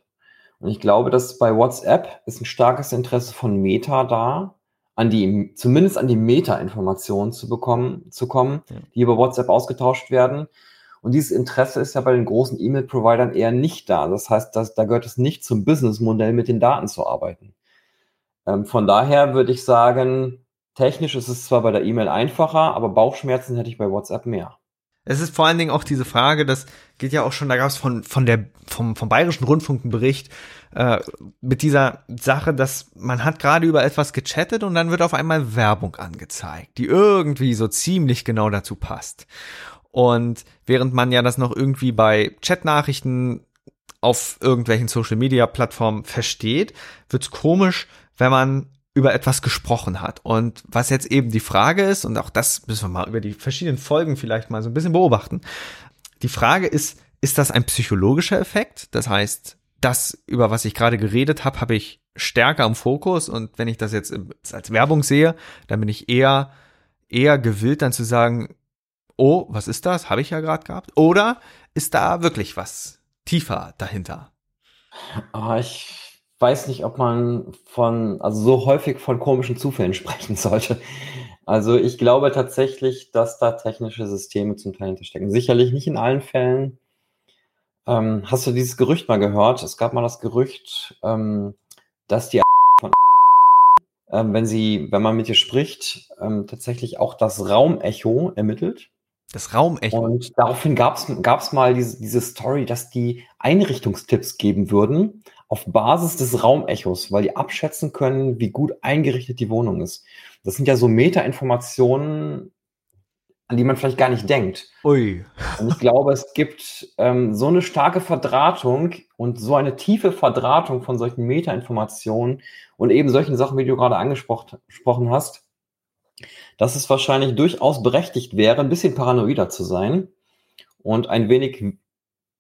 Und ich glaube, dass bei WhatsApp ist ein starkes Interesse von Meta da, an die, zumindest an die Meta-Informationen zu bekommen, zu kommen, ja. die über WhatsApp ausgetauscht werden. Und dieses Interesse ist ja bei den großen E-Mail-Providern eher nicht da. Das heißt, dass, da gehört es nicht zum Businessmodell, mit den Daten zu arbeiten. Ähm, von daher würde ich sagen, technisch ist es zwar bei der E-Mail einfacher, aber Bauchschmerzen hätte ich bei WhatsApp mehr. Es ist vor allen Dingen auch diese Frage, das geht ja auch schon, da gab es von, von der, vom, vom Bayerischen Rundfunk einen Bericht äh, mit dieser Sache, dass man hat gerade über etwas gechattet und dann wird auf einmal Werbung angezeigt, die irgendwie so ziemlich genau dazu passt. Und während man ja das noch irgendwie bei Chatnachrichten auf irgendwelchen Social Media Plattformen versteht, wird's komisch, wenn man über etwas gesprochen hat. Und was jetzt eben die Frage ist, und auch das müssen wir mal über die verschiedenen Folgen vielleicht mal so ein bisschen beobachten. Die Frage ist, ist das ein psychologischer Effekt? Das heißt, das, über was ich gerade geredet habe, habe ich stärker im Fokus und wenn ich das jetzt als Werbung sehe, dann bin ich eher, eher gewillt dann zu sagen, oh, was ist das? Habe ich ja gerade gehabt. Oder ist da wirklich was tiefer dahinter? Ah, ich weiß nicht, ob man von, also so häufig von komischen Zufällen sprechen sollte. Also ich glaube tatsächlich, dass da technische Systeme zum Teil hinterstecken. Sicherlich nicht in allen Fällen. Ähm, hast du dieses Gerücht mal gehört? Es gab mal das Gerücht, ähm, dass die von ähm, wenn sie, wenn man mit ihr spricht, ähm, tatsächlich auch das Raumecho ermittelt. Das Raumecho. Und daraufhin gab es mal diese, diese Story, dass die Einrichtungstipps geben würden auf Basis des Raumechos, weil die abschätzen können, wie gut eingerichtet die Wohnung ist. Das sind ja so Meta-Informationen, an die man vielleicht gar nicht denkt. Ui. Und ich glaube, es gibt ähm, so eine starke Verdrahtung und so eine tiefe Verdrahtung von solchen Meta-Informationen und eben solchen Sachen, wie du gerade angesprochen hast, dass es wahrscheinlich durchaus berechtigt wäre, ein bisschen paranoider zu sein und ein wenig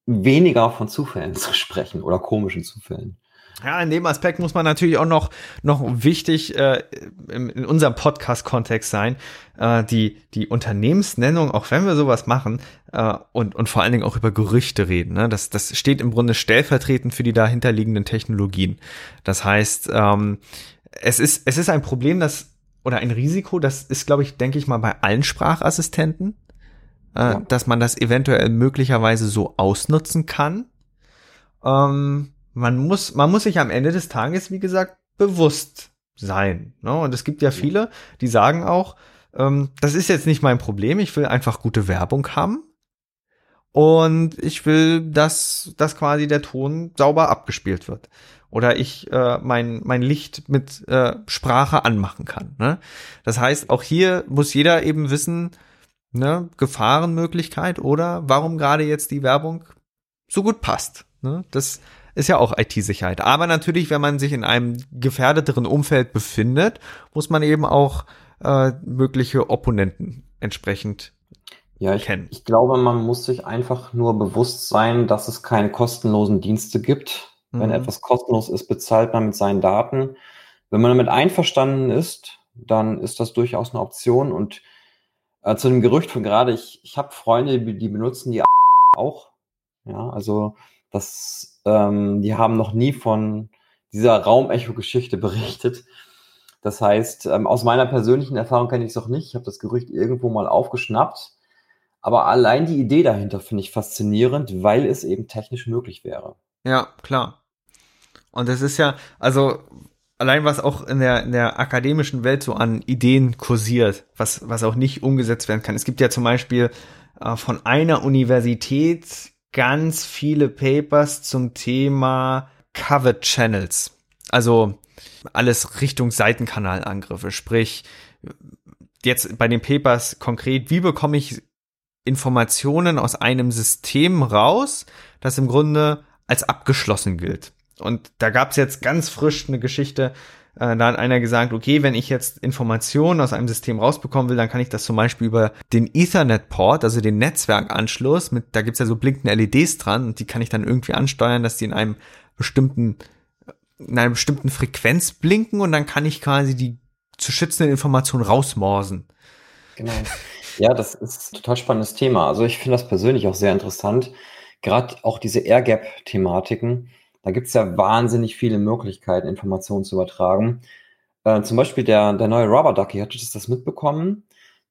weniger von Zufällen zu sprechen oder komischen Zufällen. Ja, in dem Aspekt muss man natürlich auch noch, noch wichtig äh, in, in unserem Podcast-Kontext sein, äh, die, die Unternehmensnennung, auch wenn wir sowas machen, äh, und, und vor allen Dingen auch über Gerüchte reden. Ne? Das, das steht im Grunde stellvertretend für die dahinterliegenden Technologien. Das heißt, ähm, es, ist, es ist ein Problem, das oder ein Risiko, das ist, glaube ich, denke ich mal, bei allen Sprachassistenten, äh, ja. dass man das eventuell möglicherweise so ausnutzen kann. Ähm, man muss, man muss sich am Ende des Tages, wie gesagt, bewusst sein. Ne? Und es gibt ja viele, die sagen auch, ähm, das ist jetzt nicht mein Problem, ich will einfach gute Werbung haben. Und ich will, dass, dass quasi der Ton sauber abgespielt wird. Oder ich äh, mein, mein Licht mit äh, Sprache anmachen kann. Ne? Das heißt, auch hier muss jeder eben wissen, ne, Gefahrenmöglichkeit oder warum gerade jetzt die Werbung so gut passt. Ne? Das ist ja auch IT-Sicherheit. Aber natürlich, wenn man sich in einem gefährdeteren Umfeld befindet, muss man eben auch äh, mögliche Opponenten entsprechend ja, ich, kennen. Ich glaube, man muss sich einfach nur bewusst sein, dass es keine kostenlosen Dienste gibt. Mhm. Wenn etwas kostenlos ist, bezahlt man mit seinen Daten. Wenn man damit einverstanden ist, dann ist das durchaus eine Option. Und äh, zu dem Gerücht von gerade, ich, ich habe Freunde, die, benutzen die auch. Ja, also das, ähm, die haben noch nie von dieser Raumecho-Geschichte berichtet. Das heißt, ähm, aus meiner persönlichen Erfahrung kenne ich es auch nicht. Ich habe das Gerücht irgendwo mal aufgeschnappt. Aber allein die Idee dahinter finde ich faszinierend, weil es eben technisch möglich wäre. Ja, klar. Und es ist ja, also allein was auch in der, in der akademischen Welt so an Ideen kursiert, was, was auch nicht umgesetzt werden kann. Es gibt ja zum Beispiel äh, von einer Universität ganz viele Papers zum Thema Covered Channels. Also alles Richtung Seitenkanalangriffe. Sprich, jetzt bei den Papers konkret, wie bekomme ich Informationen aus einem System raus, das im Grunde als abgeschlossen gilt. Und da gab es jetzt ganz frisch eine Geschichte, äh, da hat einer gesagt, okay, wenn ich jetzt Informationen aus einem System rausbekommen will, dann kann ich das zum Beispiel über den Ethernet-Port, also den Netzwerkanschluss, mit, da gibt's ja so blinkende LEDs dran und die kann ich dann irgendwie ansteuern, dass die in einem bestimmten, in einer bestimmten Frequenz blinken und dann kann ich quasi die zu schützenden Informationen rausmorsen. Genau. Ja, das ist ein total spannendes Thema. Also ich finde das persönlich auch sehr interessant. Gerade auch diese Air-Gap-Thematiken da gibt es ja wahnsinnig viele Möglichkeiten, Informationen zu übertragen. Äh, zum Beispiel der, der neue Rubber Ducky, ihr das mitbekommen?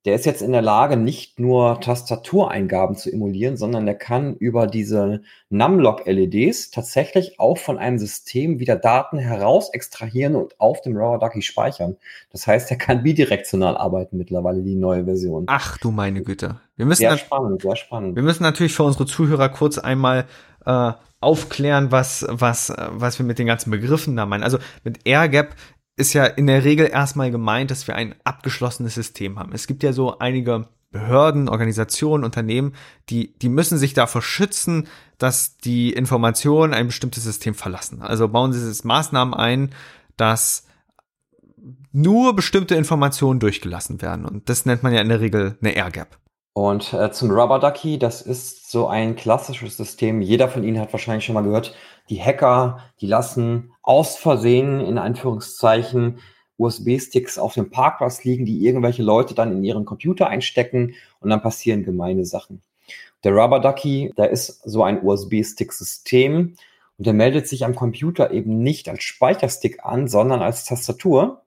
Der ist jetzt in der Lage, nicht nur Tastatureingaben zu emulieren, sondern der kann über diese Numlock-LEDs tatsächlich auch von einem System wieder Daten heraus extrahieren und auf dem Rubber Ducky speichern. Das heißt, er kann bidirektional arbeiten mittlerweile, die neue Version. Ach du meine Güte. Wir müssen sehr spannend, sehr spannend. Wir müssen natürlich für unsere Zuhörer kurz einmal äh, aufklären, was, was, was wir mit den ganzen Begriffen da meinen. Also mit Air Gap ist ja in der Regel erstmal gemeint, dass wir ein abgeschlossenes System haben. Es gibt ja so einige Behörden, Organisationen, Unternehmen, die, die müssen sich davor schützen, dass die Informationen ein bestimmtes System verlassen. Also bauen sie jetzt Maßnahmen ein, dass nur bestimmte Informationen durchgelassen werden. Und das nennt man ja in der Regel eine Air Gap. Und äh, zum Rubber Ducky, das ist so ein klassisches System. Jeder von Ihnen hat wahrscheinlich schon mal gehört, die Hacker, die lassen aus Versehen in Anführungszeichen USB-Sticks auf dem Parkplatz liegen, die irgendwelche Leute dann in ihren Computer einstecken und dann passieren gemeine Sachen. Der Rubber Ducky, der ist so ein USB-Stick-System und der meldet sich am Computer eben nicht als Speicherstick an, sondern als Tastatur.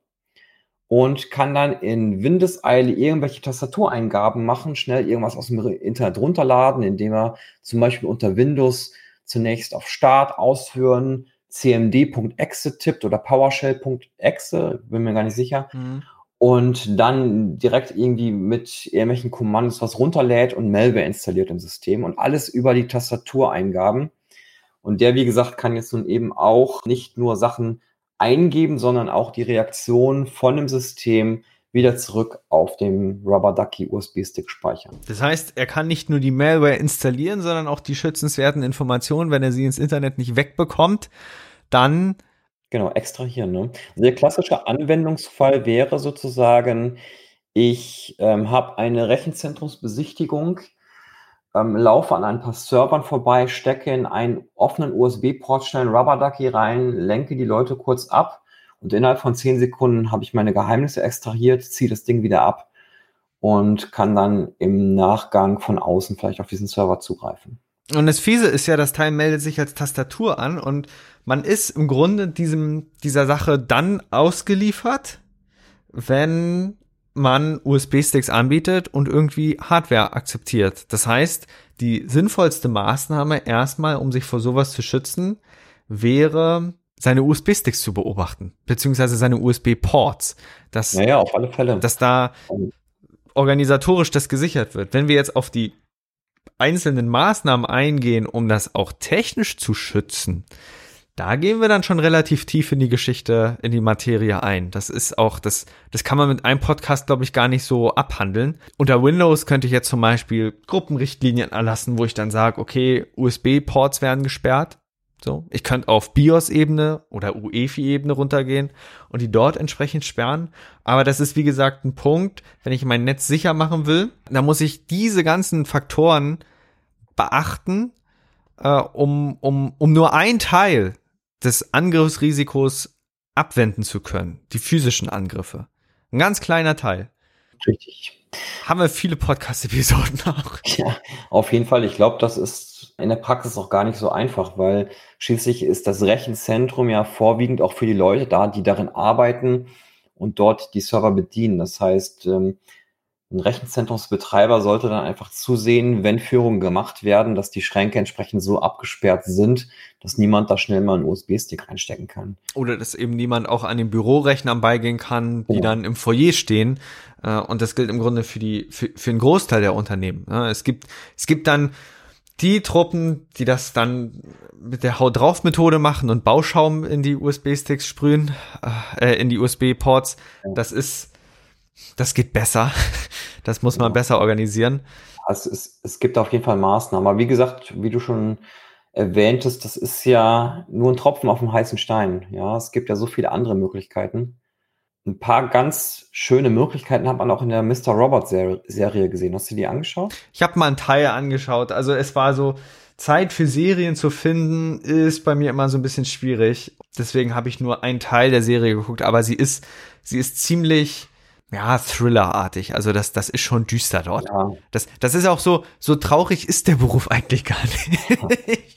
Und kann dann in Windeseile irgendwelche Tastatureingaben machen, schnell irgendwas aus dem Internet runterladen, indem er zum Beispiel unter Windows zunächst auf Start ausführen, cmd.exe tippt oder PowerShell.exe, bin mir gar nicht sicher. Mhm. Und dann direkt irgendwie mit irgendwelchen Kommandos was runterlädt und Malware installiert im System und alles über die Tastatureingaben. Und der, wie gesagt, kann jetzt nun eben auch nicht nur Sachen eingeben, sondern auch die Reaktion von dem System wieder zurück auf dem Rubber Ducky USB-Stick speichern. Das heißt, er kann nicht nur die Malware installieren, sondern auch die schützenswerten Informationen, wenn er sie ins Internet nicht wegbekommt, dann Genau, extrahieren. Ne? Also der klassische Anwendungsfall wäre sozusagen, ich ähm, habe eine Rechenzentrumsbesichtigung, ähm, laufe an ein paar Servern vorbei, stecke in einen offenen USB-Port schnell einen Rubber Ducky rein, lenke die Leute kurz ab und innerhalb von zehn Sekunden habe ich meine Geheimnisse extrahiert, ziehe das Ding wieder ab und kann dann im Nachgang von außen vielleicht auf diesen Server zugreifen. Und das Fiese ist ja, das Teil meldet sich als Tastatur an und man ist im Grunde diesem, dieser Sache dann ausgeliefert, wenn man USB-Sticks anbietet und irgendwie Hardware akzeptiert. Das heißt, die sinnvollste Maßnahme erstmal, um sich vor sowas zu schützen, wäre seine USB-Sticks zu beobachten, beziehungsweise seine USB-Ports. Dass, naja, auf alle Fälle. Dass da organisatorisch das gesichert wird. Wenn wir jetzt auf die einzelnen Maßnahmen eingehen, um das auch technisch zu schützen, da gehen wir dann schon relativ tief in die Geschichte, in die Materie ein. Das ist auch, das, das kann man mit einem Podcast, glaube ich, gar nicht so abhandeln. Unter Windows könnte ich jetzt zum Beispiel Gruppenrichtlinien erlassen, wo ich dann sage, okay, USB-Ports werden gesperrt. So, ich könnte auf BIOS-Ebene oder UEFI-Ebene runtergehen und die dort entsprechend sperren. Aber das ist, wie gesagt, ein Punkt, wenn ich mein Netz sicher machen will, dann muss ich diese ganzen Faktoren beachten, äh, um, um, um nur ein Teil des Angriffsrisikos abwenden zu können. Die physischen Angriffe. Ein ganz kleiner Teil. Richtig. Haben wir viele Podcast-Episoden auch. Ja, auf jeden Fall. Ich glaube, das ist in der Praxis auch gar nicht so einfach, weil schließlich ist das Rechenzentrum ja vorwiegend auch für die Leute da, die darin arbeiten und dort die Server bedienen. Das heißt, ähm, ein Rechenzentrumsbetreiber sollte dann einfach zusehen, wenn Führungen gemacht werden, dass die Schränke entsprechend so abgesperrt sind, dass niemand da schnell mal einen USB-Stick reinstecken kann. Oder dass eben niemand auch an den Bürorechnern beigehen kann, die ja. dann im Foyer stehen. Äh, und das gilt im Grunde für die, für, für einen Großteil der Unternehmen. Es gibt, es gibt dann die Truppen, die das dann mit der Haut drauf Methode machen und Bauschaum in die USB-Sticks sprühen, äh, in die USB-Ports. Das ist, das geht besser. Das muss man ja. besser organisieren. Also es, es gibt auf jeden Fall Maßnahmen. Aber wie gesagt, wie du schon erwähntest, das ist ja nur ein Tropfen auf dem heißen Stein. Ja, es gibt ja so viele andere Möglichkeiten. Ein paar ganz schöne Möglichkeiten hat man auch in der Mr. Robot Serie gesehen. Hast du die angeschaut? Ich habe mal einen Teil angeschaut. Also es war so, Zeit für Serien zu finden, ist bei mir immer so ein bisschen schwierig. Deswegen habe ich nur einen Teil der Serie geguckt, aber sie ist, sie ist ziemlich, ja, Thriller-artig. Also das, das ist schon düster dort. Ja. Das, das ist auch so, so traurig ist der Beruf eigentlich gar nicht.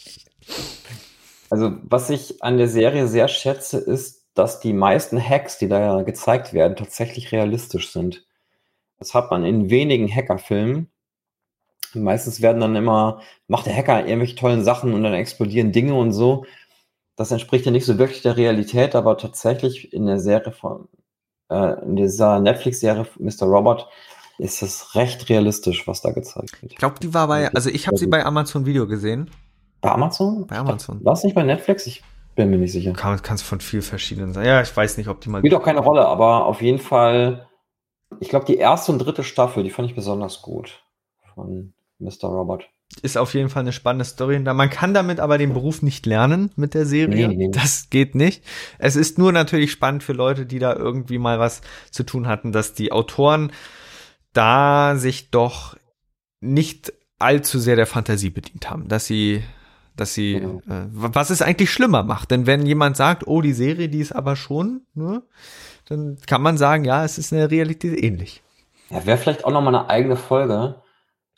Also was ich an der Serie sehr schätze, ist, dass die meisten Hacks, die da gezeigt werden, tatsächlich realistisch sind. Das hat man in wenigen Hackerfilmen. Meistens werden dann immer, macht der Hacker irgendwelche tollen Sachen und dann explodieren Dinge und so. Das entspricht ja nicht so wirklich der Realität, aber tatsächlich in der Serie von, äh, in dieser Netflix-Serie Mr. Robot ist es recht realistisch, was da gezeigt wird. Ich glaube, die war bei, also ich habe sie bei Amazon Video gesehen. Bei Amazon? Bei Amazon. War es nicht bei Netflix? Ich bin mir nicht sicher. Kann es von viel verschiedenen sein. Ja, ich weiß nicht, ob die mal. Spielt auch keine Rolle, aber auf jeden Fall, ich glaube, die erste und dritte Staffel, die fand ich besonders gut von Mr. Robot. Ist auf jeden Fall eine spannende Story. Man kann damit aber den Beruf nicht lernen mit der Serie. Nee, nee. Das geht nicht. Es ist nur natürlich spannend für Leute, die da irgendwie mal was zu tun hatten, dass die Autoren da sich doch nicht allzu sehr der Fantasie bedient haben, dass sie dass sie, genau. äh, was es eigentlich schlimmer macht. Denn wenn jemand sagt, oh, die Serie, die ist aber schon, ne, dann kann man sagen, ja, es ist in der Realität ähnlich. Ja, wäre vielleicht auch nochmal eine eigene Folge.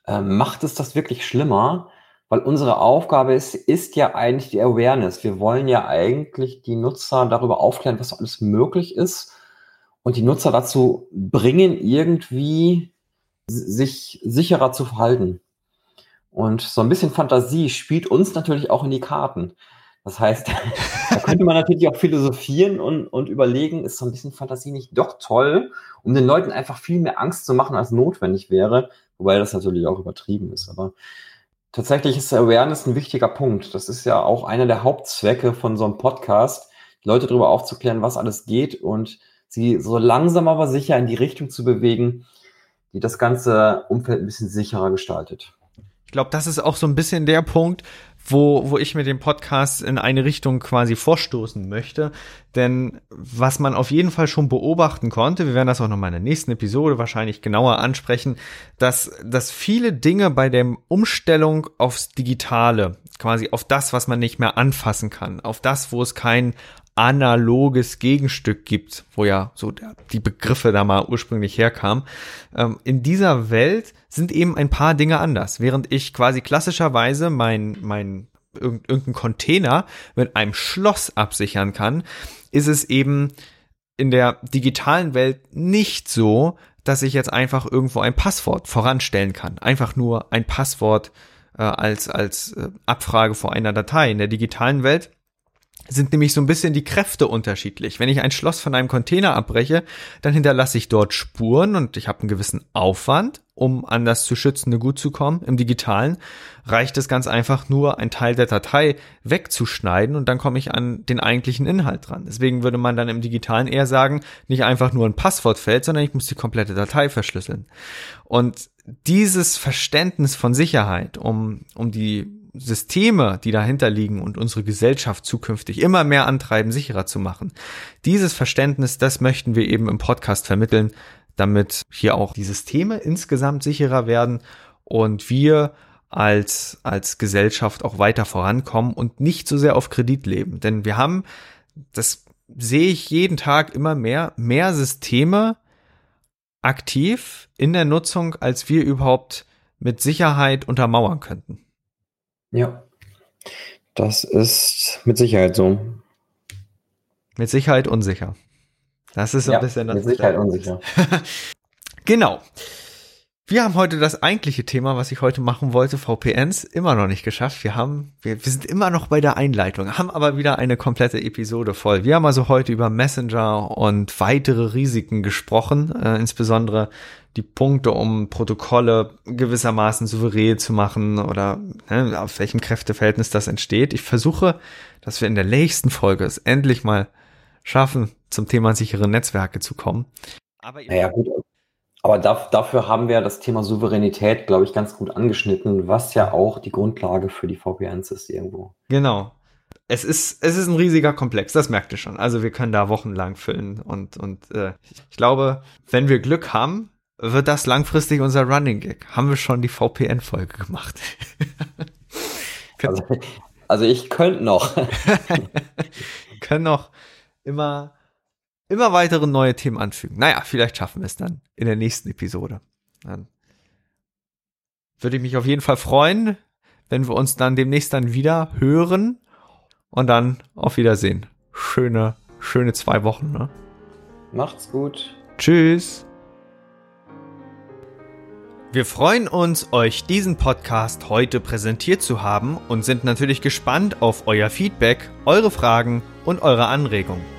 Ähm, macht es das wirklich schlimmer? Weil unsere Aufgabe ist, ist ja eigentlich die Awareness. Wir wollen ja eigentlich die Nutzer darüber aufklären, was alles möglich ist. und die Nutzer dazu bringen, irgendwie sich sicherer zu verhalten. Und so ein bisschen Fantasie spielt uns natürlich auch in die Karten. Das heißt, da könnte man natürlich auch philosophieren und, und überlegen, ist so ein bisschen Fantasie nicht doch toll, um den Leuten einfach viel mehr Angst zu machen, als notwendig wäre, wobei das natürlich auch übertrieben ist. Aber tatsächlich ist Awareness ein wichtiger Punkt. Das ist ja auch einer der Hauptzwecke von so einem Podcast, Leute darüber aufzuklären, was alles geht und sie so langsam aber sicher in die Richtung zu bewegen, die das ganze Umfeld ein bisschen sicherer gestaltet. Ich glaube, das ist auch so ein bisschen der Punkt, wo, wo ich mit dem Podcast in eine Richtung quasi vorstoßen möchte. Denn was man auf jeden Fall schon beobachten konnte, wir werden das auch noch mal in der nächsten Episode wahrscheinlich genauer ansprechen, dass, dass viele Dinge bei der Umstellung aufs Digitale, quasi auf das, was man nicht mehr anfassen kann, auf das, wo es kein analoges Gegenstück gibt, wo ja so die Begriffe da mal ursprünglich herkamen. Ähm, in dieser Welt sind eben ein paar Dinge anders. Während ich quasi klassischerweise mein, mein irgendein Container mit einem Schloss absichern kann, ist es eben in der digitalen Welt nicht so, dass ich jetzt einfach irgendwo ein Passwort voranstellen kann. Einfach nur ein Passwort äh, als, als äh, Abfrage vor einer Datei. In der digitalen Welt sind nämlich so ein bisschen die Kräfte unterschiedlich. Wenn ich ein Schloss von einem Container abbreche, dann hinterlasse ich dort Spuren und ich habe einen gewissen Aufwand, um an das zu schützende Gut zu kommen. Im digitalen reicht es ganz einfach nur, einen Teil der Datei wegzuschneiden und dann komme ich an den eigentlichen Inhalt dran. Deswegen würde man dann im digitalen eher sagen, nicht einfach nur ein Passwortfeld, sondern ich muss die komplette Datei verschlüsseln. Und dieses Verständnis von Sicherheit, um, um die Systeme, die dahinter liegen und unsere Gesellschaft zukünftig immer mehr antreiben, sicherer zu machen. Dieses Verständnis, das möchten wir eben im Podcast vermitteln, damit hier auch die Systeme insgesamt sicherer werden und wir als, als Gesellschaft auch weiter vorankommen und nicht so sehr auf Kredit leben. Denn wir haben, das sehe ich jeden Tag immer mehr, mehr Systeme aktiv in der Nutzung, als wir überhaupt mit Sicherheit untermauern könnten. Ja, das ist mit Sicherheit so. Mit Sicherheit unsicher. Das ist so ja, ein bisschen das. Mit Sicherheit unsicher. genau. Wir haben heute das eigentliche Thema, was ich heute machen wollte, VPNs, immer noch nicht geschafft. Wir haben, wir, wir sind immer noch bei der Einleitung, haben aber wieder eine komplette Episode voll. Wir haben also heute über Messenger und weitere Risiken gesprochen, äh, insbesondere die Punkte, um Protokolle gewissermaßen souverän zu machen oder ne, auf welchem Kräfteverhältnis das entsteht. Ich versuche, dass wir in der nächsten Folge es endlich mal schaffen, zum Thema sichere Netzwerke zu kommen. Aber naja, gut, aber dafür haben wir das Thema Souveränität, glaube ich, ganz gut angeschnitten, was ja auch die Grundlage für die VPNs ist irgendwo. Genau. Es ist, es ist ein riesiger Komplex, das merkt ihr schon. Also wir können da wochenlang füllen und, und äh, ich glaube, wenn wir Glück haben, wird das langfristig unser Running Gag. Haben wir schon die VPN-Folge gemacht. also, also ich könnte noch. können noch immer immer weitere neue Themen anfügen. Naja, vielleicht schaffen wir es dann in der nächsten Episode. Dann würde ich mich auf jeden Fall freuen, wenn wir uns dann demnächst dann wieder hören und dann auf Wiedersehen. Schöne, schöne zwei Wochen, ne? Macht's gut. Tschüss. Wir freuen uns, euch diesen Podcast heute präsentiert zu haben und sind natürlich gespannt auf euer Feedback, eure Fragen und eure Anregungen.